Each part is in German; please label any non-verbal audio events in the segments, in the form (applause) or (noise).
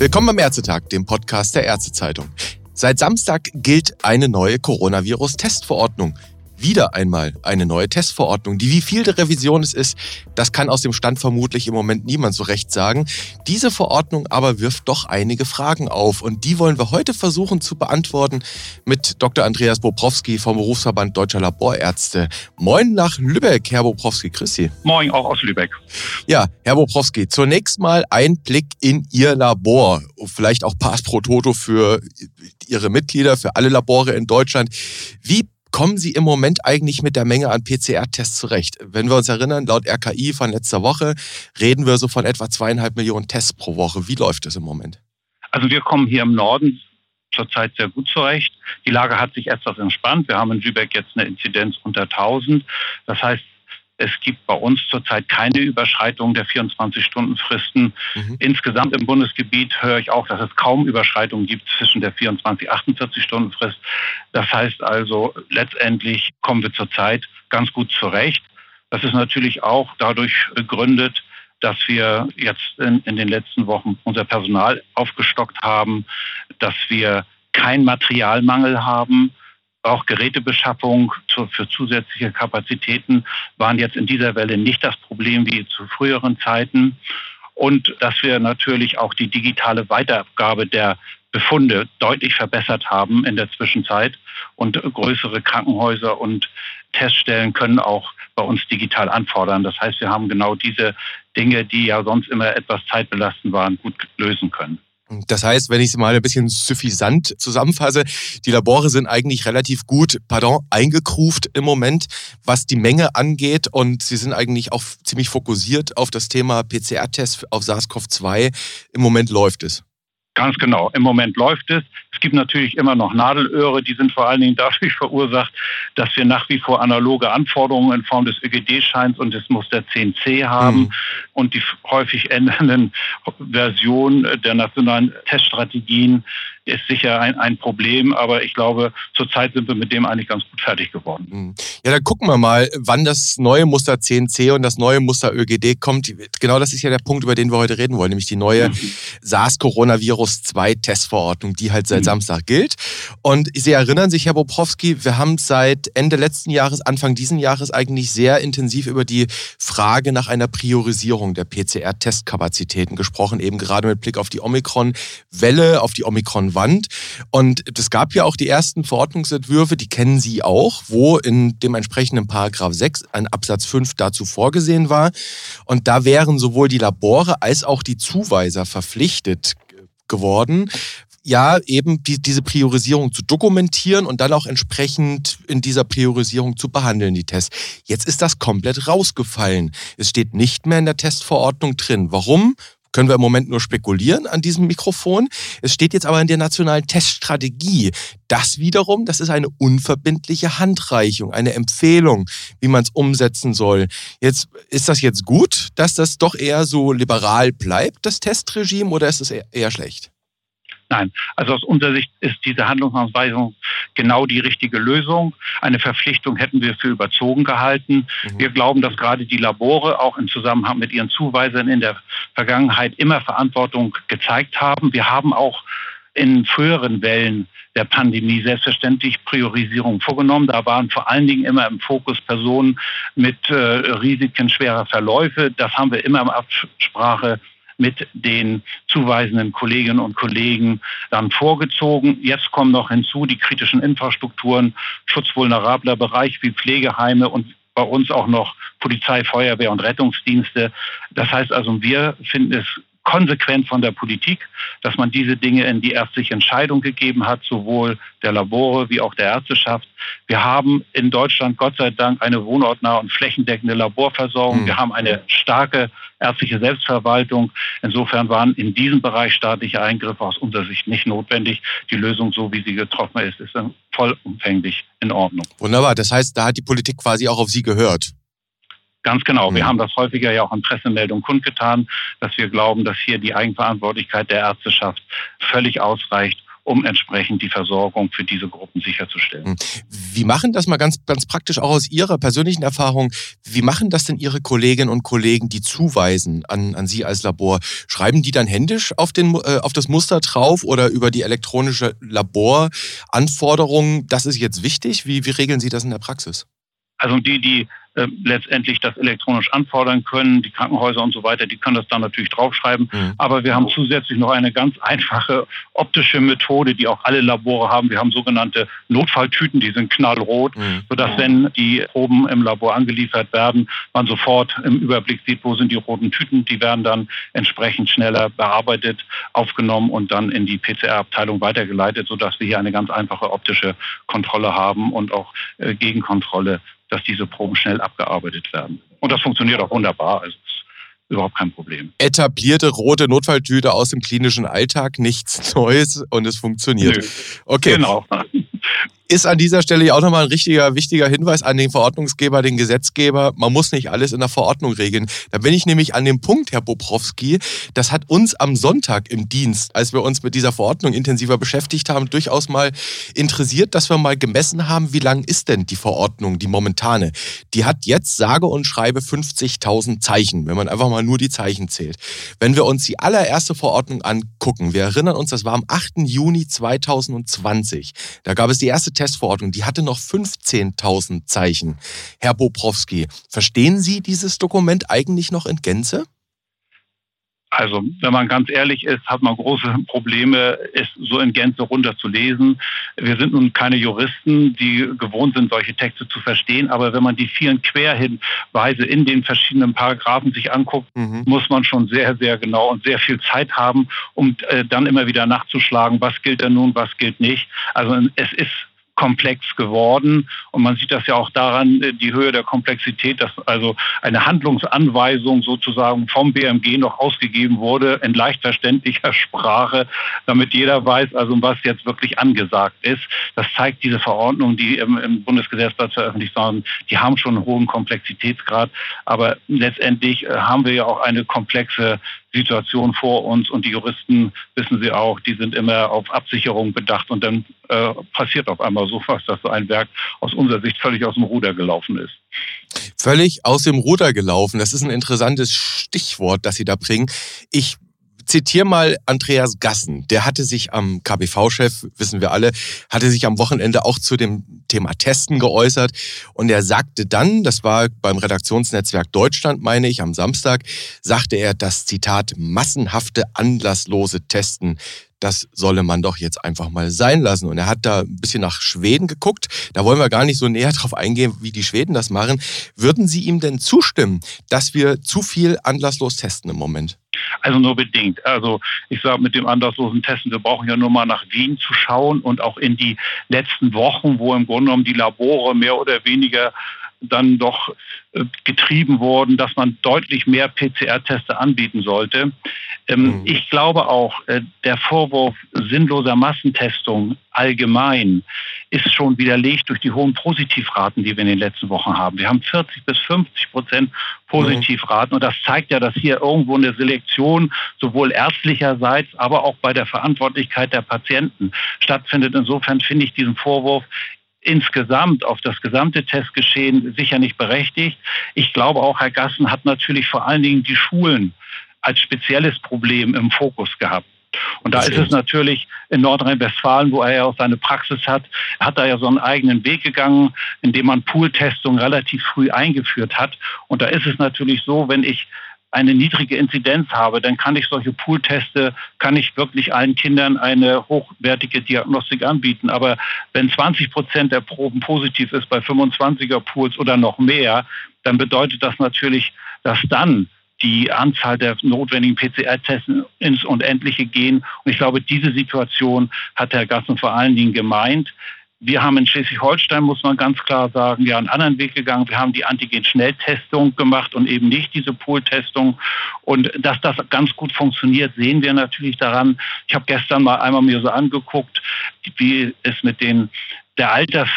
Willkommen beim Ärztetag, dem Podcast der Ärztezeitung. Seit Samstag gilt eine neue Coronavirus-Testverordnung wieder einmal eine neue Testverordnung. Die wie viel der Revision es ist, das kann aus dem Stand vermutlich im Moment niemand so recht sagen. Diese Verordnung aber wirft doch einige Fragen auf und die wollen wir heute versuchen zu beantworten mit Dr. Andreas Bobrowski vom Berufsverband Deutscher Laborärzte. Moin nach Lübeck, Herr Bobrowski, grüß Sie. Moin, auch aus Lübeck. Ja, Herr Bobrowski, zunächst mal ein Blick in Ihr Labor, vielleicht auch Pass pro Toto für Ihre Mitglieder, für alle Labore in Deutschland. Wie kommen Sie im Moment eigentlich mit der Menge an PCR-Tests zurecht? Wenn wir uns erinnern, laut RKI von letzter Woche reden wir so von etwa zweieinhalb Millionen Tests pro Woche. Wie läuft es im Moment? Also wir kommen hier im Norden zurzeit sehr gut zurecht. Die Lage hat sich etwas entspannt. Wir haben in Lübeck jetzt eine Inzidenz unter 1000. Das heißt, es gibt bei uns zurzeit keine Überschreitung der 24-Stunden-Fristen. Mhm. Insgesamt im Bundesgebiet höre ich auch, dass es kaum Überschreitungen gibt zwischen der 24 48-Stunden-Frist. Das heißt also, letztendlich kommen wir zurzeit ganz gut zurecht. Das ist natürlich auch dadurch begründet, dass wir jetzt in, in den letzten Wochen unser Personal aufgestockt haben, dass wir keinen Materialmangel haben, auch Gerätebeschaffung für zusätzliche Kapazitäten waren jetzt in dieser Welle nicht das Problem wie zu früheren Zeiten. Und dass wir natürlich auch die digitale Weitergabe der Befunde deutlich verbessert haben in der Zwischenzeit. Und größere Krankenhäuser und Teststellen können auch bei uns digital anfordern. Das heißt, wir haben genau diese Dinge, die ja sonst immer etwas zeitbelastend waren, gut lösen können. Das heißt, wenn ich es mal ein bisschen suffisant zusammenfasse, die Labore sind eigentlich relativ gut, pardon, eingekruft im Moment, was die Menge angeht und sie sind eigentlich auch ziemlich fokussiert auf das Thema PCR-Test auf SARS-CoV-2. Im Moment läuft es. Ganz genau. Im Moment läuft es. Es gibt natürlich immer noch Nadelöhre, die sind vor allen Dingen dadurch (laughs) verursacht, dass wir nach wie vor analoge Anforderungen in Form des ÖGD-Scheins und des Muster 10c haben mhm. und die häufig ändernden Versionen der nationalen Teststrategien ist sicher ein, ein Problem, aber ich glaube, zurzeit sind wir mit dem eigentlich ganz gut fertig geworden. Mhm. Ja, dann gucken wir mal, wann das neue Muster 10c und das neue Muster ÖGD kommt. Genau das ist ja der Punkt, über den wir heute reden wollen, nämlich die neue mhm. SARS-Coronavirus-2-Testverordnung, die halt seit mhm. Samstag gilt. Und Sie erinnern sich, Herr Bobrowski, wir haben seit Ende letzten Jahres, Anfang diesen Jahres eigentlich sehr intensiv über die Frage nach einer Priorisierung der PCR-Testkapazitäten gesprochen, eben gerade mit Blick auf die Omikron-Welle, auf die Wand. Und es gab ja auch die ersten Verordnungsentwürfe, die kennen Sie auch, wo in dem entsprechenden Paragraph 6 ein Absatz 5 dazu vorgesehen war. Und da wären sowohl die Labore als auch die Zuweiser verpflichtet geworden, ja, eben die, diese Priorisierung zu dokumentieren und dann auch entsprechend in dieser Priorisierung zu behandeln, die Tests. Jetzt ist das komplett rausgefallen. Es steht nicht mehr in der Testverordnung drin. Warum? Können wir im Moment nur spekulieren an diesem Mikrofon. Es steht jetzt aber in der nationalen Teststrategie. Das wiederum, das ist eine unverbindliche Handreichung, eine Empfehlung, wie man es umsetzen soll. Jetzt ist das jetzt gut, dass das doch eher so liberal bleibt, das Testregime, oder ist es eher, schlecht? Nein, also aus unserer Sicht ist diese Handlungsanweisung genau die richtige Lösung. Eine Verpflichtung hätten wir für überzogen gehalten. Mhm. Wir glauben, dass gerade die Labore auch im Zusammenhang mit ihren Zuweisern in der Vergangenheit immer Verantwortung gezeigt haben. Wir haben auch in früheren Wellen der Pandemie selbstverständlich Priorisierung vorgenommen. Da waren vor allen Dingen immer im Fokus Personen mit äh, Risiken schwerer Verläufe. Das haben wir immer in Absprache mit den zuweisenden Kolleginnen und Kollegen dann vorgezogen. Jetzt kommen noch hinzu die kritischen Infrastrukturen, schutzvulnerabler Bereich wie Pflegeheime und bei uns auch noch Polizei, Feuerwehr und Rettungsdienste. Das heißt also, wir finden es konsequent von der Politik, dass man diese Dinge in die ärztliche Entscheidung gegeben hat, sowohl der Labore wie auch der Ärzteschaft. Wir haben in Deutschland Gott sei Dank eine wohnortnahe und flächendeckende Laborversorgung. Mhm. Wir haben eine starke ärztliche Selbstverwaltung. Insofern waren in diesem Bereich staatliche Eingriffe aus unserer Sicht nicht notwendig. Die Lösung, so wie sie getroffen ist, ist vollumfänglich in Ordnung. Wunderbar. Das heißt, da hat die Politik quasi auch auf Sie gehört. Ganz genau. Wir mhm. haben das häufiger ja auch in Pressemeldungen kundgetan, dass wir glauben, dass hier die Eigenverantwortlichkeit der Ärzteschaft völlig ausreicht, um entsprechend die Versorgung für diese Gruppen sicherzustellen. Hm. Wie machen das mal ganz, ganz praktisch auch aus Ihrer persönlichen Erfahrung? Wie machen das denn Ihre Kolleginnen und Kollegen, die zuweisen an, an Sie als Labor? Schreiben die dann händisch auf, den, äh, auf das Muster drauf oder über die elektronische Laboranforderung? Das ist jetzt wichtig. Wie, wie regeln Sie das in der Praxis? Also die, die letztendlich das elektronisch anfordern können. Die Krankenhäuser und so weiter, die können das dann natürlich draufschreiben. Mhm. Aber wir haben zusätzlich noch eine ganz einfache optische Methode, die auch alle Labore haben. Wir haben sogenannte Notfalltüten, die sind knallrot, mhm. sodass wenn die Proben im Labor angeliefert werden, man sofort im Überblick sieht, wo sind die roten Tüten. Die werden dann entsprechend schneller bearbeitet, aufgenommen und dann in die PCR-Abteilung weitergeleitet, sodass wir hier eine ganz einfache optische Kontrolle haben und auch äh, Gegenkontrolle dass diese Proben schnell abgearbeitet werden. Und das funktioniert auch wunderbar. Also überhaupt kein Problem. Etablierte rote Notfalltüte aus dem klinischen Alltag, nichts (laughs) Neues und es funktioniert. Nö. Okay. Genau ist an dieser Stelle auch nochmal ein richtiger, wichtiger Hinweis an den Verordnungsgeber, den Gesetzgeber. Man muss nicht alles in der Verordnung regeln. Da bin ich nämlich an dem Punkt, Herr Bobrowski, das hat uns am Sonntag im Dienst, als wir uns mit dieser Verordnung intensiver beschäftigt haben, durchaus mal interessiert, dass wir mal gemessen haben, wie lang ist denn die Verordnung, die momentane. Die hat jetzt sage und schreibe 50.000 Zeichen, wenn man einfach mal nur die Zeichen zählt. Wenn wir uns die allererste Verordnung angucken, wir erinnern uns, das war am 8. Juni 2020. Da gab es die erste Testverordnung, die hatte noch 15.000 Zeichen. Herr Bobrowski, verstehen Sie dieses Dokument eigentlich noch in Gänze? Also, wenn man ganz ehrlich ist, hat man große Probleme, es so in Gänze runterzulesen. Wir sind nun keine Juristen, die gewohnt sind, solche Texte zu verstehen. Aber wenn man die vielen Querhinweise in den verschiedenen Paragraphen sich anguckt, mhm. muss man schon sehr, sehr genau und sehr viel Zeit haben, um äh, dann immer wieder nachzuschlagen, was gilt denn nun, was gilt nicht. Also, es ist komplex geworden. Und man sieht das ja auch daran, äh, die Höhe der Komplexität, dass also eine Handlungsanweisung sozusagen vom BMG noch ausgegeben wurde in leicht verständlicher Sprache, damit jeder weiß, also was jetzt wirklich angesagt ist. Das zeigt diese Verordnung, die im, im Bundesgesetzblatt veröffentlicht waren, die haben schon einen hohen Komplexitätsgrad. Aber letztendlich äh, haben wir ja auch eine komplexe Situation vor uns und die Juristen wissen sie auch, die sind immer auf Absicherung bedacht und dann äh, passiert auf einmal so was, dass so ein Werk aus unserer Sicht völlig aus dem Ruder gelaufen ist. Völlig aus dem Ruder gelaufen. Das ist ein interessantes Stichwort, das Sie da bringen. Ich zitiere mal Andreas Gassen. Der hatte sich am KBV-Chef, wissen wir alle, hatte sich am Wochenende auch zu dem Thema Testen geäußert. Und er sagte dann, das war beim Redaktionsnetzwerk Deutschland, meine ich, am Samstag, sagte er, das Zitat massenhafte, anlasslose Testen das solle man doch jetzt einfach mal sein lassen. Und er hat da ein bisschen nach Schweden geguckt. Da wollen wir gar nicht so näher drauf eingehen, wie die Schweden das machen. Würden Sie ihm denn zustimmen, dass wir zu viel anlasslos testen im Moment? Also nur bedingt. Also ich sage mit dem anlasslosen Testen, wir brauchen ja nur mal nach Wien zu schauen und auch in die letzten Wochen, wo im Grunde genommen die Labore mehr oder weniger dann doch äh, getrieben worden, dass man deutlich mehr PCR-Teste anbieten sollte. Ähm, mhm. Ich glaube auch, äh, der Vorwurf sinnloser Massentestung allgemein ist schon widerlegt durch die hohen Positivraten, die wir in den letzten Wochen haben. Wir haben 40 bis 50 Prozent Positivraten und das zeigt ja, dass hier irgendwo eine Selektion sowohl ärztlicherseits, aber auch bei der Verantwortlichkeit der Patienten stattfindet. Insofern finde ich diesen Vorwurf insgesamt auf das gesamte Testgeschehen sicher nicht berechtigt. Ich glaube auch, Herr Gassen hat natürlich vor allen Dingen die Schulen als spezielles Problem im Fokus gehabt. Und da ist es natürlich in Nordrhein-Westfalen, wo er ja auch seine Praxis hat, hat er ja so einen eigenen Weg gegangen, indem man Pooltestung relativ früh eingeführt hat. Und da ist es natürlich so, wenn ich eine niedrige Inzidenz habe, dann kann ich solche Poolteste, kann ich wirklich allen Kindern eine hochwertige Diagnostik anbieten. Aber wenn 20 Prozent der Proben positiv ist bei 25er Pools oder noch mehr, dann bedeutet das natürlich, dass dann die Anzahl der notwendigen PCR-Tests ins Unendliche gehen. Und ich glaube, diese Situation hat Herr Gassen vor allen Dingen gemeint. Wir haben in Schleswig-Holstein, muss man ganz klar sagen, ja einen anderen Weg gegangen. Wir haben die Antigen-Schnelltestung gemacht und eben nicht diese Pool-Testung. Und dass das ganz gut funktioniert, sehen wir natürlich daran. Ich habe gestern mal einmal mir so angeguckt, wie es mit den der Alters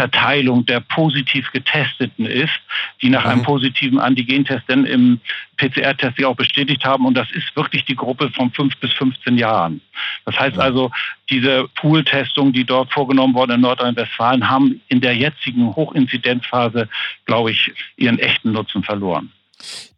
Verteilung der positiv Getesteten ist, die nach mhm. einem positiven Antigentest dann im PCR-Test sich auch bestätigt haben. Und das ist wirklich die Gruppe von 5 bis 15 Jahren. Das heißt also, diese Pool-Testungen, die dort vorgenommen wurden in Nordrhein-Westfalen, haben in der jetzigen Hochinzidenzphase, glaube ich, ihren echten Nutzen verloren.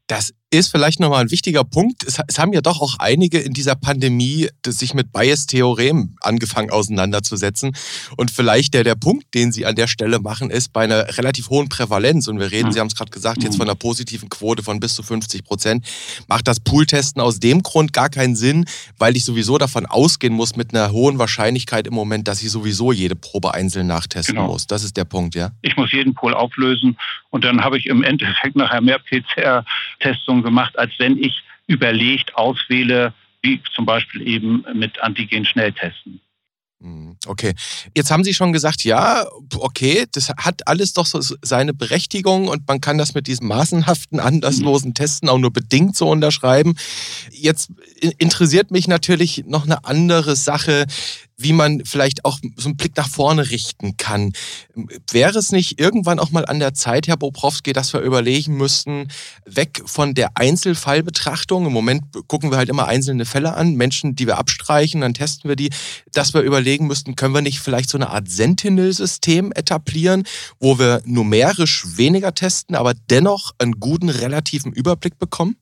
Das ist vielleicht nochmal ein wichtiger Punkt. Es, es, haben ja doch auch einige in dieser Pandemie sich mit Bias-Theorem angefangen auseinanderzusetzen. Und vielleicht der, der Punkt, den Sie an der Stelle machen, ist bei einer relativ hohen Prävalenz, und wir reden, Sie haben es gerade gesagt, jetzt von einer positiven Quote von bis zu 50 Prozent, macht das Pooltesten aus dem Grund gar keinen Sinn, weil ich sowieso davon ausgehen muss mit einer hohen Wahrscheinlichkeit im Moment, dass ich sowieso jede Probe einzeln nachtesten genau. muss. Das ist der Punkt, ja? Ich muss jeden Pool auflösen und dann habe ich im Endeffekt nachher mehr PCR-Testungen gemacht, als wenn ich überlegt auswähle, wie zum Beispiel eben mit Antigen-Schnelltesten. Hm, okay. Jetzt haben Sie schon gesagt, ja, okay, das hat alles doch so seine Berechtigung und man kann das mit diesem maßenhaften, anlasslosen Testen auch nur bedingt so unterschreiben. Jetzt interessiert mich natürlich noch eine andere Sache wie man vielleicht auch so einen Blick nach vorne richten kann. Wäre es nicht irgendwann auch mal an der Zeit, Herr Bobrowski, dass wir überlegen müssten, weg von der Einzelfallbetrachtung, im Moment gucken wir halt immer einzelne Fälle an, Menschen, die wir abstreichen, dann testen wir die, dass wir überlegen müssten, können wir nicht vielleicht so eine Art Sentinel-System etablieren, wo wir numerisch weniger testen, aber dennoch einen guten relativen Überblick bekommen?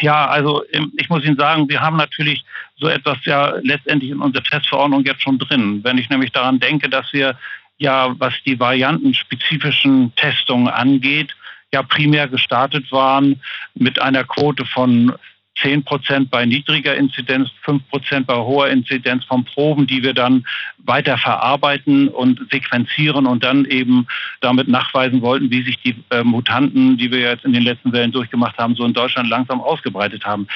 Ja, also ich muss Ihnen sagen, wir haben natürlich so etwas ja letztendlich in unserer Testverordnung jetzt schon drin. Wenn ich nämlich daran denke, dass wir ja, was die variantenspezifischen Testungen angeht, ja primär gestartet waren mit einer Quote von 10 Prozent bei niedriger Inzidenz, 5 Prozent bei hoher Inzidenz von Proben, die wir dann weiter verarbeiten und sequenzieren und dann eben damit nachweisen wollten, wie sich die äh, Mutanten, die wir jetzt in den letzten Wellen durchgemacht haben, so in Deutschland langsam ausgebreitet haben.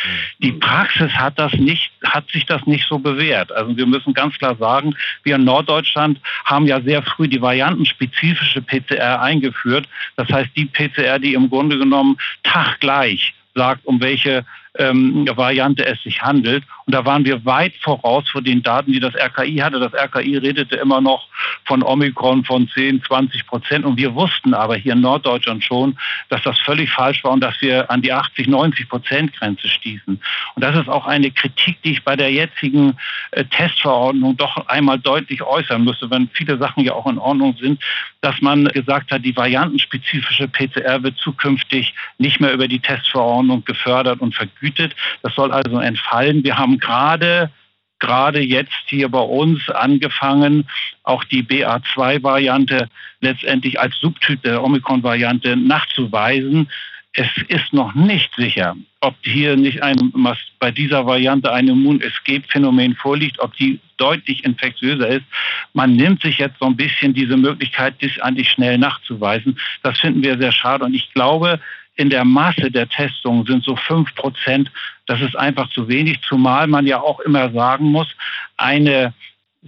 Die Praxis hat das nicht, hat sich das nicht so bewährt. Also wir müssen ganz klar sagen, wir in Norddeutschland haben ja sehr früh die variantenspezifische PCR eingeführt. Das heißt, die PCR, die im Grunde genommen taggleich sagt, um welche ähm, Variante es sich handelt. Und da waren wir weit voraus vor den Daten, die das RKI hatte. Das RKI redete immer noch von Omikron von 10, 20 Prozent. Und wir wussten aber hier in Norddeutschland schon, dass das völlig falsch war und dass wir an die 80, 90 Prozent Grenze stießen. Und das ist auch eine Kritik, die ich bei der jetzigen äh, Testverordnung doch einmal deutlich äußern müsste, wenn viele Sachen ja auch in Ordnung sind, dass man gesagt hat, die variantenspezifische PCR wird zukünftig nicht mehr über die Testverordnung gefördert und vergütet. Das soll also entfallen. Wir haben gerade gerade jetzt hier bei uns angefangen, auch die BA2-Variante letztendlich als Subtyp der Omikron-Variante nachzuweisen. Es ist noch nicht sicher, ob hier nicht ein, bei dieser Variante ein Immun-Escape-Phänomen vorliegt, ob die deutlich infektiöser ist. Man nimmt sich jetzt so ein bisschen diese Möglichkeit, das eigentlich schnell nachzuweisen. Das finden wir sehr schade und ich glaube, in der Masse der Testungen sind so fünf Prozent. Das ist einfach zu wenig, zumal man ja auch immer sagen muss, eine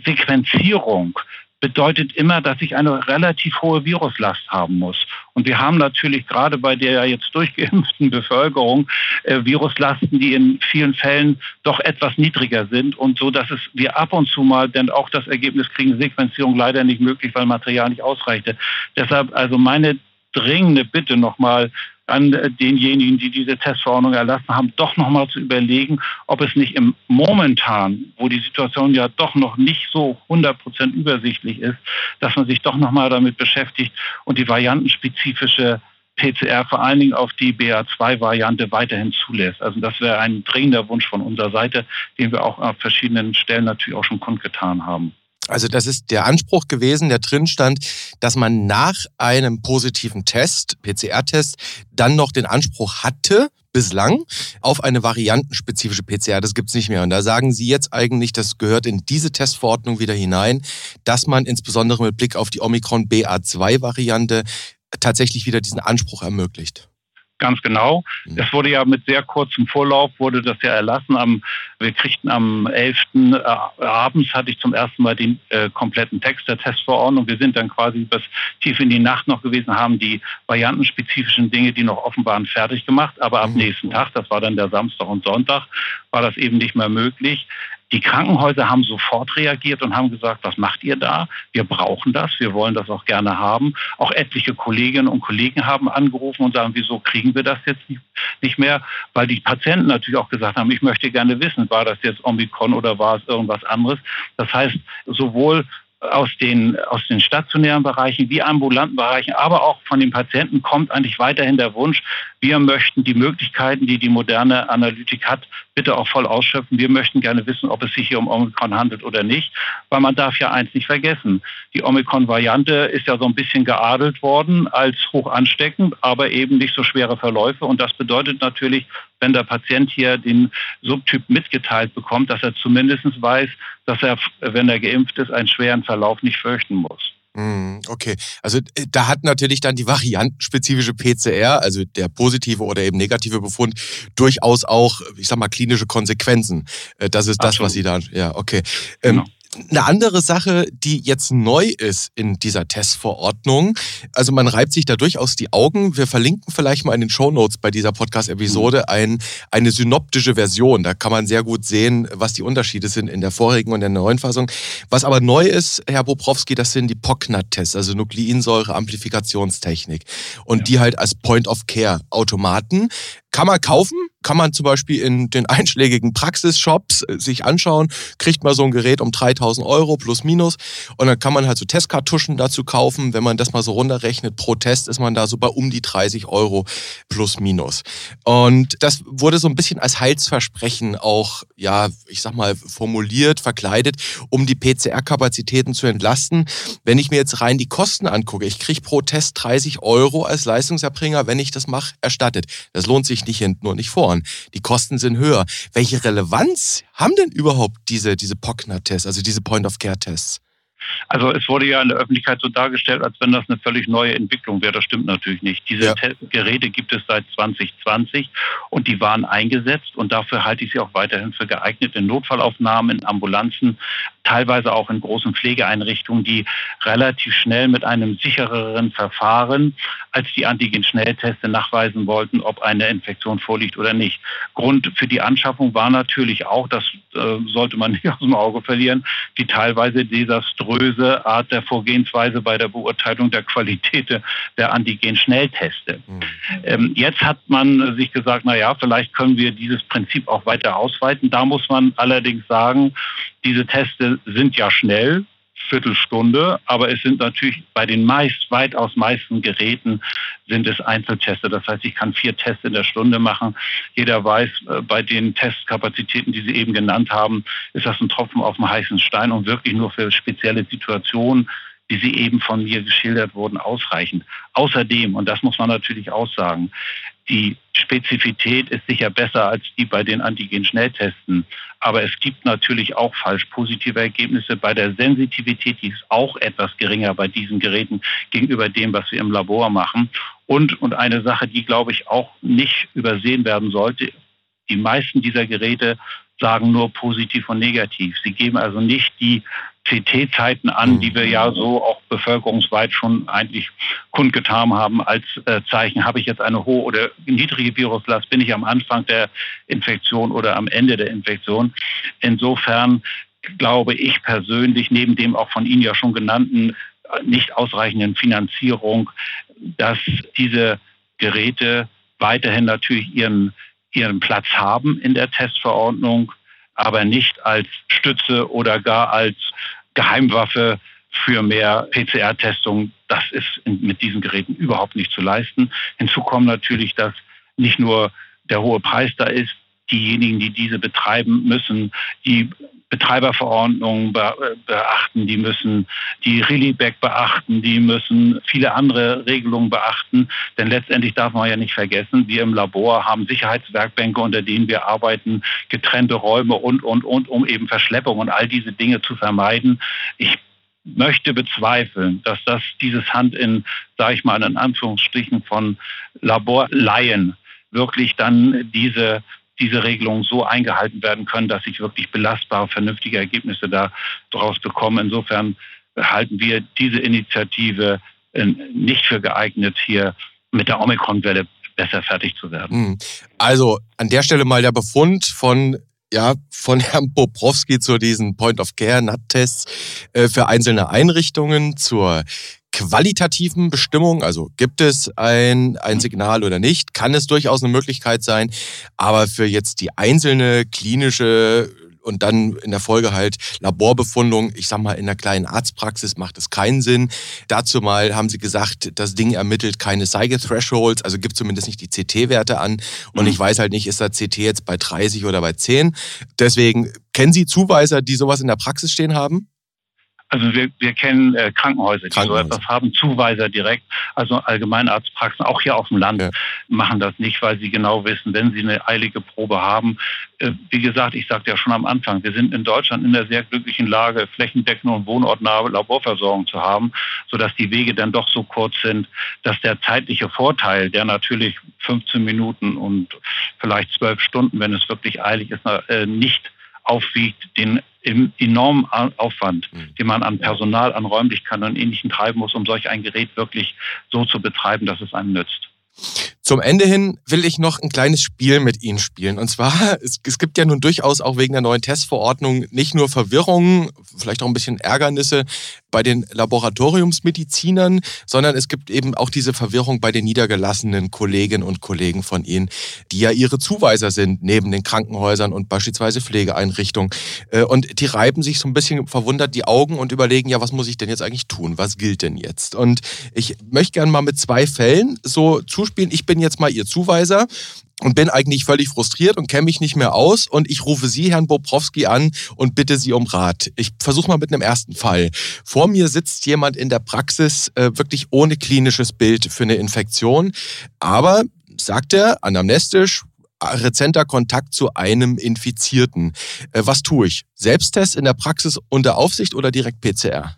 Sequenzierung bedeutet immer, dass ich eine relativ hohe Viruslast haben muss. Und wir haben natürlich gerade bei der jetzt durchgeimpften (laughs) Bevölkerung äh, Viruslasten, die in vielen Fällen doch etwas niedriger sind und so, dass es wir ab und zu mal, denn auch das Ergebnis kriegen Sequenzierung leider nicht möglich, weil Material nicht ausreichte. Deshalb also meine dringende Bitte nochmal an denjenigen, die diese Testverordnung erlassen haben, doch nochmal zu überlegen, ob es nicht im momentan, wo die Situation ja doch noch nicht so 100 Prozent übersichtlich ist, dass man sich doch nochmal damit beschäftigt und die variantenspezifische PCR vor allen Dingen auf die BA2-Variante weiterhin zulässt. Also das wäre ein dringender Wunsch von unserer Seite, den wir auch an verschiedenen Stellen natürlich auch schon kundgetan haben. Also das ist der Anspruch gewesen, der drin stand, dass man nach einem positiven Test, PCR-Test, dann noch den Anspruch hatte, bislang, auf eine variantenspezifische PCR. Das gibt's nicht mehr. Und da sagen Sie jetzt eigentlich, das gehört in diese Testverordnung wieder hinein, dass man insbesondere mit Blick auf die Omikron BA2-Variante tatsächlich wieder diesen Anspruch ermöglicht. Ganz genau. Mhm. Es wurde ja mit sehr kurzem Vorlauf, wurde das ja erlassen. Am, wir kriegten am 11. Äh, abends, hatte ich zum ersten Mal den äh, kompletten Text der Testverordnung. Wir sind dann quasi bis tief in die Nacht noch gewesen, haben die variantenspezifischen Dinge, die noch offen waren, fertig gemacht. Aber am mhm. nächsten Tag, das war dann der Samstag und Sonntag, war das eben nicht mehr möglich. Die Krankenhäuser haben sofort reagiert und haben gesagt, was macht ihr da? Wir brauchen das, wir wollen das auch gerne haben. Auch etliche Kolleginnen und Kollegen haben angerufen und sagen, wieso kriegen wir das jetzt nicht mehr? Weil die Patienten natürlich auch gesagt haben, ich möchte gerne wissen, war das jetzt Omikron oder war es irgendwas anderes? Das heißt, sowohl aus den, aus den stationären Bereichen wie ambulanten Bereichen, aber auch von den Patienten kommt eigentlich weiterhin der Wunsch, wir möchten die Möglichkeiten, die die moderne Analytik hat, bitte auch voll ausschöpfen. Wir möchten gerne wissen, ob es sich hier um Omikron handelt oder nicht, weil man darf ja eins nicht vergessen. Die Omikron-Variante ist ja so ein bisschen geadelt worden als hoch ansteckend, aber eben nicht so schwere Verläufe. Und das bedeutet natürlich, wenn der Patient hier den Subtyp mitgeteilt bekommt, dass er zumindest weiß, dass er, wenn er geimpft ist, einen schweren Verlauf nicht fürchten muss. Hm, okay, also äh, da hat natürlich dann die variantenspezifische PCR, also der positive oder eben negative Befund, durchaus auch, ich sag mal, klinische Konsequenzen. Äh, das ist das, Absolut. was Sie da, ja, okay. Ähm, genau. Eine andere Sache, die jetzt neu ist in dieser Testverordnung, also man reibt sich da durchaus die Augen. Wir verlinken vielleicht mal in den Show Notes bei dieser Podcast-Episode mhm. ein, eine synoptische Version. Da kann man sehr gut sehen, was die Unterschiede sind in der vorigen und der neuen Fassung. Was aber neu ist, Herr Bobrowski, das sind die POCNAT-Tests, also Nukleinsäure-Amplifikationstechnik. Und ja. die halt als Point-of-Care-Automaten kann man kaufen, kann man zum Beispiel in den einschlägigen Praxisshops äh, sich anschauen, kriegt man so ein Gerät um 3000 Euro plus minus und dann kann man halt so Testkartuschen dazu kaufen. Wenn man das mal so runterrechnet, pro Test ist man da so bei um die 30 Euro plus minus. Und das wurde so ein bisschen als Heilsversprechen auch, ja, ich sag mal, formuliert, verkleidet, um die PCR-Kapazitäten zu entlasten. Wenn ich mir jetzt rein die Kosten angucke, ich kriege pro Test 30 Euro als Leistungserbringer, wenn ich das mache, erstattet. Das lohnt sich sich nicht hinten und nicht vorn. Die Kosten sind höher. Welche Relevanz haben denn überhaupt diese, diese POCNA-Tests, also diese Point-of-Care-Tests? Also es wurde ja in der Öffentlichkeit so dargestellt, als wenn das eine völlig neue Entwicklung wäre. Das stimmt natürlich nicht. Diese ja. Geräte gibt es seit 2020 und die waren eingesetzt und dafür halte ich sie auch weiterhin für geeignet in Notfallaufnahmen, in Ambulanzen, teilweise auch in großen Pflegeeinrichtungen, die relativ schnell mit einem sichereren Verfahren als die Antigen-Schnellteste nachweisen wollten, ob eine Infektion vorliegt oder nicht. Grund für die Anschaffung war natürlich auch, das äh, sollte man nicht aus dem Auge verlieren, die teilweise desaströse Art der Vorgehensweise bei der Beurteilung der Qualität der Antigen-Schnellteste. Mhm. Ähm, jetzt hat man sich gesagt, na ja, vielleicht können wir dieses Prinzip auch weiter ausweiten. Da muss man allerdings sagen, diese Teste sind ja schnell, Viertelstunde, aber es sind natürlich bei den meist, weitaus meisten Geräten sind es Einzelteste. Das heißt, ich kann vier Tests in der Stunde machen. Jeder weiß, äh, bei den Testkapazitäten, die Sie eben genannt haben, ist das ein Tropfen auf dem heißen Stein und wirklich nur für spezielle Situationen wie sie eben von mir geschildert wurden, ausreichend. Außerdem, und das muss man natürlich auch sagen, die Spezifität ist sicher besser als die bei den Antigen-Schnelltesten. Aber es gibt natürlich auch falsch positive Ergebnisse. Bei der Sensitivität, die ist auch etwas geringer bei diesen Geräten gegenüber dem, was wir im Labor machen. Und, und eine Sache, die, glaube ich, auch nicht übersehen werden sollte, die meisten dieser Geräte sagen nur positiv und negativ. Sie geben also nicht die CT-Zeiten an, die wir ja so auch bevölkerungsweit schon eigentlich kundgetan haben als äh, Zeichen, habe ich jetzt eine hohe oder niedrige Viruslast, bin ich am Anfang der Infektion oder am Ende der Infektion. Insofern glaube ich persönlich, neben dem auch von Ihnen ja schon genannten äh, nicht ausreichenden Finanzierung, dass diese Geräte weiterhin natürlich ihren, ihren Platz haben in der Testverordnung aber nicht als Stütze oder gar als Geheimwaffe für mehr PCR-Testung. Das ist mit diesen Geräten überhaupt nicht zu leisten. Hinzu kommt natürlich, dass nicht nur der hohe Preis da ist, diejenigen, die diese betreiben, müssen die Betreiberverordnungen beachten, die müssen die Rillyback beachten, die müssen viele andere Regelungen beachten. Denn letztendlich darf man ja nicht vergessen, wir im Labor haben Sicherheitswerkbänke, unter denen wir arbeiten, getrennte Räume und, und, und, um eben Verschleppung und all diese Dinge zu vermeiden. Ich möchte bezweifeln, dass das dieses Hand in, sage ich mal in Anführungsstrichen von Laborlaien wirklich dann diese diese Regelungen so eingehalten werden können, dass ich wirklich belastbare, vernünftige Ergebnisse daraus bekomme. Insofern halten wir diese Initiative äh, nicht für geeignet, hier mit der Omikron-Welle besser fertig zu werden. Hm. Also an der Stelle mal der Befund von ja, von (laughs) Herrn Bobrowski zu diesen Point-of-Care-NAT-Tests äh, für einzelne Einrichtungen, zur qualitativen Bestimmung, also gibt es ein, ein Signal oder nicht, kann es durchaus eine Möglichkeit sein, aber für jetzt die einzelne klinische und dann in der Folge halt Laborbefundung. Ich sag mal, in einer kleinen Arztpraxis macht es keinen Sinn. Dazu mal haben sie gesagt, das Ding ermittelt keine Seige-Thresholds, also gibt zumindest nicht die CT-Werte an. Und mhm. ich weiß halt nicht, ist der CT jetzt bei 30 oder bei 10. Deswegen kennen Sie Zuweiser, die sowas in der Praxis stehen haben? Also wir, wir kennen äh, Krankenhäuser, die Krankenhäuser. so etwas haben, Zuweiser direkt. Also Allgemeinarztpraxen, auch hier auf dem Land, ja. machen das nicht, weil sie genau wissen, wenn sie eine eilige Probe haben. Äh, wie gesagt, ich sagte ja schon am Anfang, wir sind in Deutschland in der sehr glücklichen Lage, flächendeckende und wohnortnahe Laborversorgung zu haben, sodass die Wege dann doch so kurz sind, dass der zeitliche Vorteil, der natürlich 15 Minuten und vielleicht 12 Stunden, wenn es wirklich eilig ist, äh, nicht aufwiegt den enormen Aufwand, mhm. den man an Personal, an Räumlichkeiten und Ähnlichem treiben muss, um solch ein Gerät wirklich so zu betreiben, dass es einem nützt. Zum Ende hin will ich noch ein kleines Spiel mit Ihnen spielen. Und zwar, (laughs) es, es, gibt ja nun durchaus auch wegen der neuen Testverordnung nicht nur Verwirrungen, vielleicht auch ein bisschen Ärgernisse bei den Laboratoriumsmedizinern, sondern es gibt eben auch diese Verwirrung bei den niedergelassenen Kolleginnen und Kollegen von Ihnen, die ja ihre Zuweiser sind, neben den Krankenhäusern und beispielsweise Pflegeeinrichtungen. Äh, und die reiben sich so ein bisschen verwundert die Augen und überlegen, ja, was muss ich denn jetzt eigentlich tun? Was gilt denn jetzt? Und ich möchte gerne mal mit zwei Fällen so zuspielen. Ich bin jetzt mal Ihr Zuweiser und bin eigentlich völlig frustriert und kenne mich nicht mehr aus und ich rufe Sie, Herrn Bobrowski, an und bitte Sie um Rat. Ich versuche mal mit einem ersten Fall. Vor mir sitzt jemand in der Praxis äh, wirklich ohne klinisches Bild für eine Infektion, aber sagt er anamnestisch, rezenter Kontakt zu einem Infizierten. Äh, was tue ich? Selbsttest in der Praxis unter Aufsicht oder direkt PCR?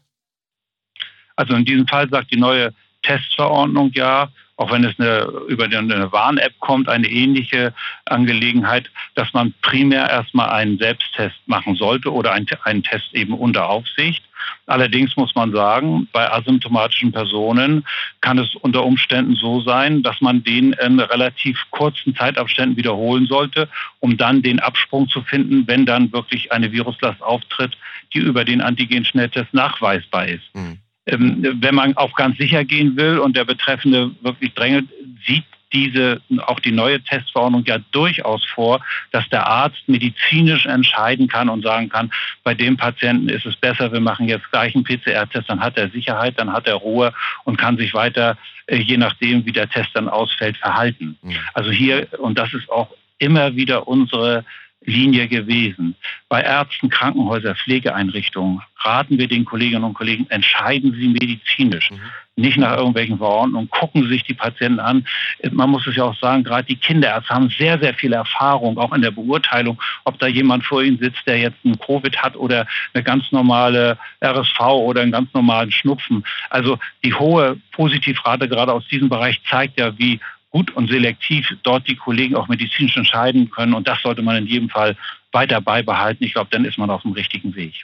Also in diesem Fall sagt die neue Testverordnung ja, auch wenn es eine, über eine Warn-App kommt, eine ähnliche Angelegenheit, dass man primär erstmal einen Selbsttest machen sollte oder einen, einen Test eben unter Aufsicht. Allerdings muss man sagen, bei asymptomatischen Personen kann es unter Umständen so sein, dass man den in relativ kurzen Zeitabständen wiederholen sollte, um dann den Absprung zu finden, wenn dann wirklich eine Viruslast auftritt, die über den Antigen-Schnelltest nachweisbar ist. Mhm. Ähm, wenn man auf ganz sicher gehen will und der Betreffende wirklich drängelt, sieht diese, auch die neue Testverordnung ja durchaus vor, dass der Arzt medizinisch entscheiden kann und sagen kann, bei dem Patienten ist es besser, wir machen jetzt gleich einen PCR-Test, dann hat er Sicherheit, dann hat er Ruhe und kann sich weiter, äh, je nachdem, wie der Test dann ausfällt, verhalten. Mhm. Also hier, und das ist auch immer wieder unsere Linie gewesen. Bei Ärzten, Krankenhäusern, Pflegeeinrichtungen raten wir den Kolleginnen und Kollegen, entscheiden Sie medizinisch, mhm. nicht nach irgendwelchen Verordnungen, gucken Sie sich die Patienten an. Man muss es ja auch sagen, gerade die Kinderärzte haben sehr, sehr viel Erfahrung, auch in der Beurteilung, ob da jemand vor Ihnen sitzt, der jetzt einen Covid hat oder eine ganz normale RSV oder einen ganz normalen Schnupfen. Also die hohe Positivrate gerade aus diesem Bereich zeigt ja, wie gut und selektiv dort die Kollegen auch medizinisch entscheiden können. Und das sollte man in jedem Fall weiter beibehalten. Ich glaube, dann ist man auf dem richtigen Weg.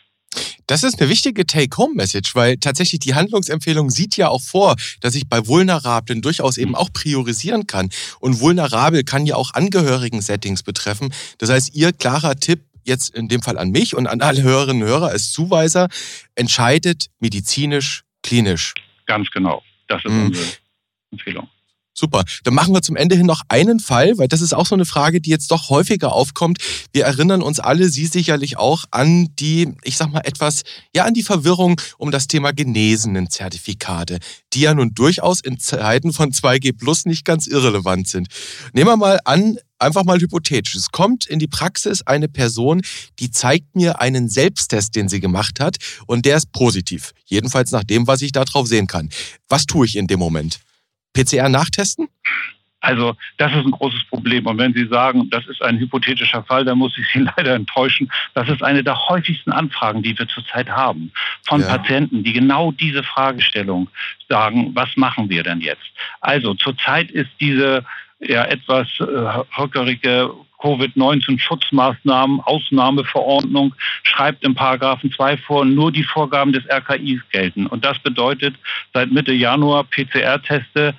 Das ist eine wichtige Take-Home-Message, weil tatsächlich die Handlungsempfehlung sieht ja auch vor, dass ich bei Vulnerablen durchaus eben auch priorisieren kann. Und vulnerabel kann ja auch Angehörigen-Settings betreffen. Das heißt, Ihr klarer Tipp jetzt in dem Fall an mich und an alle Hörerinnen und Hörer als Zuweiser, entscheidet medizinisch, klinisch. Ganz genau. Das ist mhm. unsere Empfehlung. Super. Dann machen wir zum Ende hin noch einen Fall, weil das ist auch so eine Frage, die jetzt doch häufiger aufkommt. Wir erinnern uns alle, Sie sicherlich auch an die, ich sag mal etwas, ja, an die Verwirrung um das Thema genesenen Zertifikate, die ja nun durchaus in Zeiten von 2G Plus nicht ganz irrelevant sind. Nehmen wir mal an, einfach mal hypothetisch. Es kommt in die Praxis eine Person, die zeigt mir einen Selbsttest, den sie gemacht hat, und der ist positiv. Jedenfalls nach dem, was ich da drauf sehen kann. Was tue ich in dem Moment? PCR nachtesten? Also das ist ein großes Problem. Und wenn Sie sagen, das ist ein hypothetischer Fall, dann muss ich Sie (laughs) leider enttäuschen. Das ist eine der häufigsten Anfragen, die wir zurzeit haben. Von ja. Patienten, die genau diese Fragestellung sagen, was machen wir denn jetzt? Also zurzeit ist diese ja etwas äh, hockerige Covid-19-Schutzmaßnahmen, Ausnahmeverordnung schreibt im Paragraphen 2 vor, nur die Vorgaben des RKIs gelten. Und das bedeutet seit Mitte Januar PCR-Teste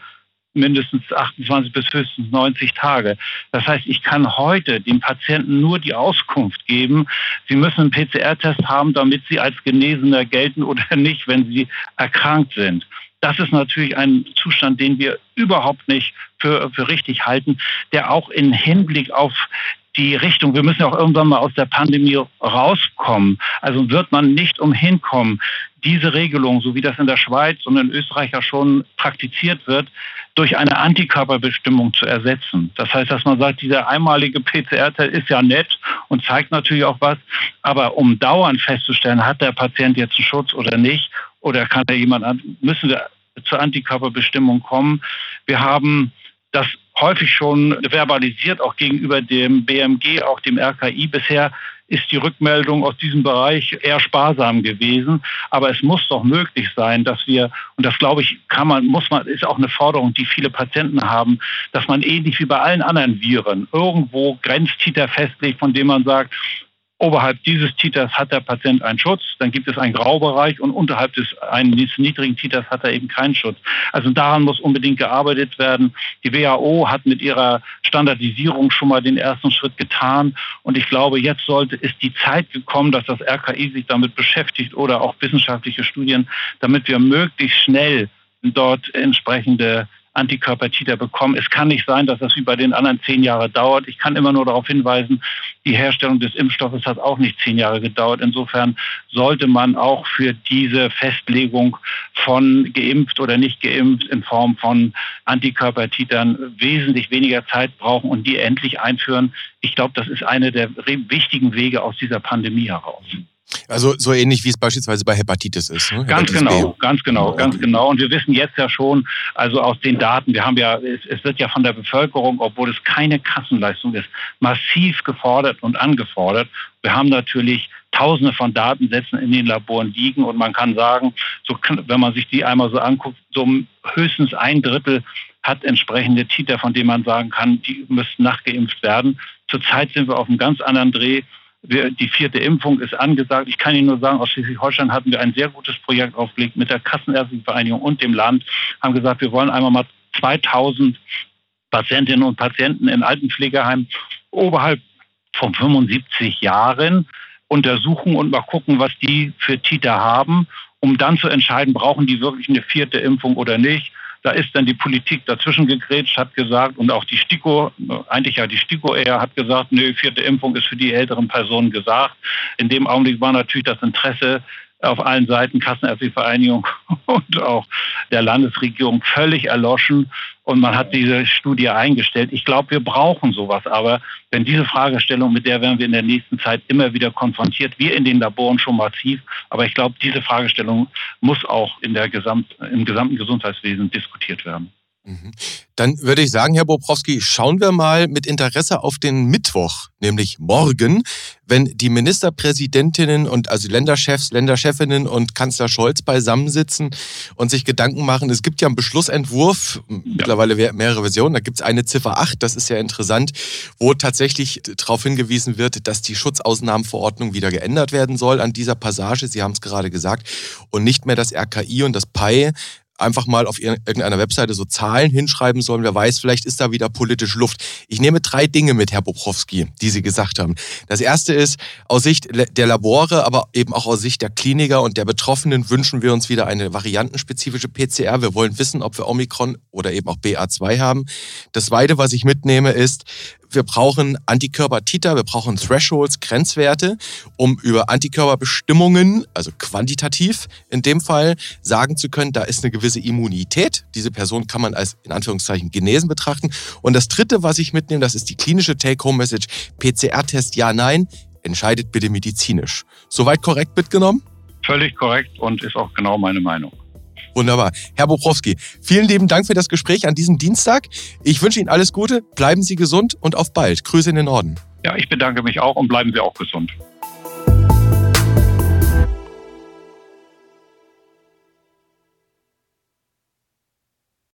mindestens 28 bis höchstens 90 Tage. Das heißt, ich kann heute dem Patienten nur die Auskunft geben, sie müssen einen PCR-Test haben, damit sie als Genesener gelten oder (laughs) nicht, wenn sie erkrankt sind. Das ist natürlich ein Zustand, den wir überhaupt nicht für, für richtig halten, der auch im Hinblick auf die Richtung, wir müssen ja auch irgendwann mal aus der Pandemie rauskommen. Also wird man nicht umhin kommen, diese Regelung, so wie das in der Schweiz und in Österreich ja schon praktiziert wird, durch eine Antikörperbestimmung zu ersetzen. Das heißt, dass man sagt, dieser einmalige PCR-Test ist ja nett und zeigt natürlich auch was, aber um dauernd festzustellen, hat der Patient jetzt einen Schutz oder nicht, oder kann er jemand an, müssen wir zur Antikörperbestimmung kommen. Wir haben das häufig schon verbalisiert, auch gegenüber dem BMG, auch dem RKI. Bisher ist die Rückmeldung aus diesem Bereich eher sparsam gewesen. Aber es muss doch möglich sein, dass wir, und das glaube ich, kann man, muss man, ist auch eine Forderung, die viele Patienten haben, dass man ähnlich wie bei allen anderen Viren irgendwo Grenztiter festlegt, von dem man sagt, Oberhalb dieses Titers hat der Patient einen Schutz, dann gibt es einen Graubereich und unterhalb des eines niedrigen Titers hat er eben keinen Schutz. Also daran muss unbedingt gearbeitet werden. Die WHO hat mit ihrer Standardisierung schon mal den ersten Schritt getan und ich glaube, jetzt sollte ist die Zeit gekommen, dass das RKI sich damit beschäftigt oder auch wissenschaftliche Studien, damit wir möglichst schnell dort entsprechende Antikörpertiter bekommen. Es kann nicht sein, dass das wie bei den anderen zehn Jahre dauert. Ich kann immer nur darauf hinweisen, die Herstellung des Impfstoffes hat auch nicht zehn Jahre gedauert. Insofern sollte man auch für diese Festlegung von geimpft oder nicht geimpft in Form von Antikörpertitern wesentlich weniger Zeit brauchen und die endlich einführen. Ich glaube, das ist eine der wichtigen Wege aus dieser Pandemie heraus. Also so ähnlich wie es beispielsweise bei Hepatitis ist. Ne? Ganz Hepatitis genau, B. ganz genau, ganz genau. Und wir wissen jetzt ja schon, also aus den Daten, wir haben ja, es, es, wird ja von der Bevölkerung, obwohl es keine Kassenleistung ist, massiv gefordert und angefordert. Wir haben natürlich Tausende von Datensätzen in den Laboren liegen und man kann sagen, so, wenn man sich die einmal so anguckt, so höchstens ein Drittel hat entsprechende Titer, von denen man sagen kann, die müssten nachgeimpft werden. Zurzeit sind wir auf einem ganz anderen Dreh die vierte Impfung ist angesagt. Ich kann Ihnen nur sagen, aus Schleswig-Holstein hatten wir ein sehr gutes Projekt aufgelegt mit der Kassenärztlichen Vereinigung und dem Land, haben gesagt, wir wollen einmal mal 2000 Patientinnen und Patienten in Altenpflegeheimen oberhalb von 75 Jahren untersuchen und mal gucken, was die für Titer haben, um dann zu entscheiden, brauchen die wirklich eine vierte Impfung oder nicht. Da ist dann die Politik dazwischen gegrätscht, hat gesagt, und auch die STIKO, eigentlich ja die STIKO eher, hat gesagt, nö, vierte Impfung ist für die älteren Personen gesagt. In dem Augenblick war natürlich das Interesse auf allen Seiten, Kassenärztliche Vereinigung (laughs) und auch der Landesregierung völlig erloschen und man hat diese Studie eingestellt. Ich glaube, wir brauchen sowas, aber wenn diese Fragestellung, mit der werden wir in der nächsten Zeit immer wieder konfrontiert, wir in den Laboren schon massiv, aber ich glaube, diese Fragestellung muss auch in der Gesamt, im gesamten Gesundheitswesen diskutiert werden. Mhm. Dann würde ich sagen, Herr Bobrowski, schauen wir mal mit Interesse auf den Mittwoch, nämlich morgen, wenn die Ministerpräsidentinnen und also Länderchefs, Länderchefinnen und Kanzler Scholz beisammensitzen und sich Gedanken machen. Es gibt ja einen Beschlussentwurf, ja. mittlerweile mehrere Versionen, da gibt es eine Ziffer 8, das ist ja interessant, wo tatsächlich darauf hingewiesen wird, dass die Schutzausnahmenverordnung wieder geändert werden soll an dieser Passage. Sie haben es gerade gesagt. Und nicht mehr das RKI und das PAI einfach mal auf irgendeiner Webseite so Zahlen hinschreiben sollen. Wer weiß, vielleicht ist da wieder politisch Luft. Ich nehme drei Dinge mit, Herr Bobrowski, die Sie gesagt haben. Das erste ist, aus Sicht der Labore, aber eben auch aus Sicht der Kliniker und der Betroffenen wünschen wir uns wieder eine variantenspezifische PCR. Wir wollen wissen, ob wir Omikron oder eben auch BA2 haben. Das zweite, was ich mitnehme, ist, wir brauchen Antikörpertiter, wir brauchen Thresholds, Grenzwerte, um über Antikörperbestimmungen, also quantitativ in dem Fall, sagen zu können, da ist eine gewisse Immunität. Diese Person kann man als in Anführungszeichen genesen betrachten. Und das Dritte, was ich mitnehme, das ist die klinische Take-Home-Message. PCR-Test ja, nein, entscheidet bitte medizinisch. Soweit korrekt mitgenommen? Völlig korrekt und ist auch genau meine Meinung. Wunderbar. Herr Bobrowski, vielen lieben Dank für das Gespräch an diesem Dienstag. Ich wünsche Ihnen alles Gute, bleiben Sie gesund und auf bald. Grüße in den Norden. Ja, ich bedanke mich auch und bleiben Sie auch gesund.